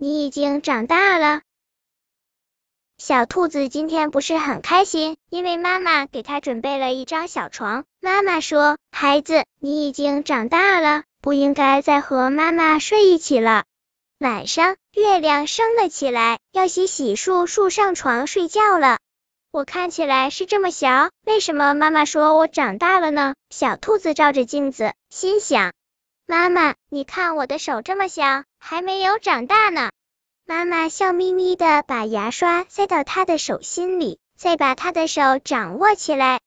你已经长大了。小兔子今天不是很开心，因为妈妈给它准备了一张小床。妈妈说：“孩子，你已经长大了，不应该再和妈妈睡一起了。”晚上，月亮升了起来，要洗洗漱漱上床睡觉了。我看起来是这么小，为什么妈妈说我长大了呢？小兔子照着镜子，心想：妈妈，你看我的手这么小，还没有长大呢。妈妈笑眯眯的把牙刷塞到他的手心里，再把他的手掌握起来。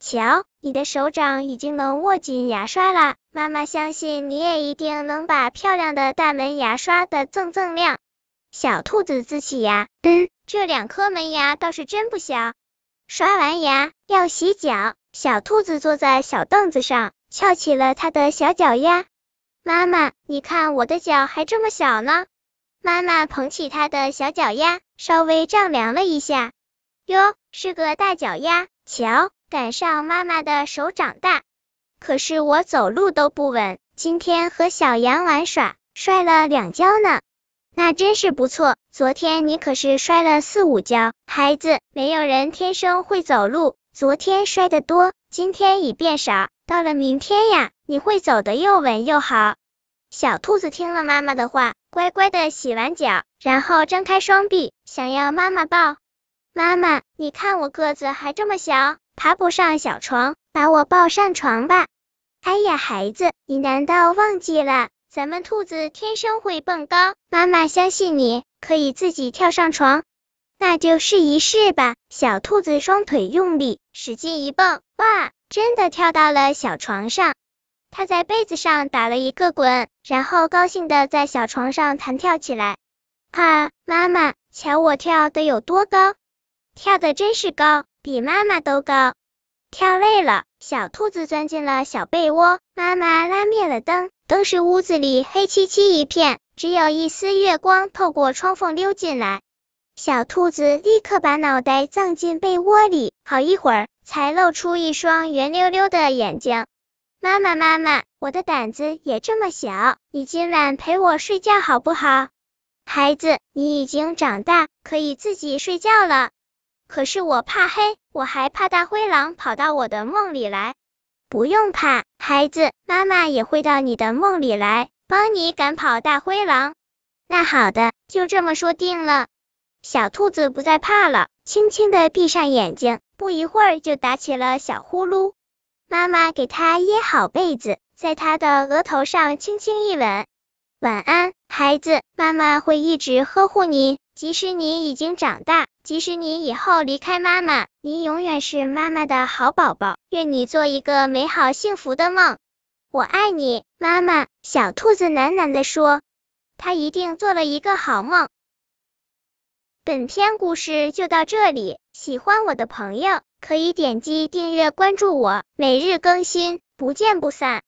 瞧，你的手掌已经能握紧牙刷了。妈妈相信你也一定能把漂亮的大门牙刷的锃锃亮。小兔子呲起牙，嗯，这两颗门牙倒是真不小。刷完牙要洗脚，小兔子坐在小凳子上，翘起了它的小脚丫。妈妈，你看我的脚还这么小呢。妈妈捧起他的小脚丫，稍微丈量了一下，哟，是个大脚丫。瞧，赶上妈妈的手掌大。可是我走路都不稳，今天和小羊玩耍，摔了两跤呢。那真是不错。昨天你可是摔了四五跤。孩子，没有人天生会走路，昨天摔得多，今天已变少，到了明天呀，你会走得又稳又好。小兔子听了妈妈的话。乖乖的洗完脚，然后张开双臂，想要妈妈抱。妈妈，你看我个子还这么小，爬不上小床，把我抱上床吧。哎呀，孩子，你难道忘记了，咱们兔子天生会蹦高？妈妈相信你可以自己跳上床，那就试一试吧。小兔子双腿用力，使劲一蹦，哇，真的跳到了小床上。他在被子上打了一个滚，然后高兴的在小床上弹跳起来。啊，妈妈，瞧我跳的有多高！跳的真是高，比妈妈都高。跳累了，小兔子钻进了小被窝。妈妈拉灭了灯，当时屋子里黑漆漆一片，只有一丝月光透过窗缝溜进来。小兔子立刻把脑袋藏进被窝里，好一会儿才露出一双圆溜溜的眼睛。妈妈，妈妈，我的胆子也这么小，你今晚陪我睡觉好不好？孩子，你已经长大，可以自己睡觉了。可是我怕黑，我还怕大灰狼跑到我的梦里来。不用怕，孩子，妈妈也会到你的梦里来，帮你赶跑大灰狼。那好的，就这么说定了。小兔子不再怕了，轻轻的闭上眼睛，不一会儿就打起了小呼噜。妈妈给他掖好被子，在他的额头上轻轻一吻。晚安，孩子，妈妈会一直呵护你，即使你已经长大，即使你以后离开妈妈，你永远是妈妈的好宝宝。愿你做一个美好幸福的梦。我爱你，妈妈。小兔子喃喃地说。他一定做了一个好梦。本篇故事就到这里，喜欢我的朋友。可以点击订阅关注我，每日更新，不见不散。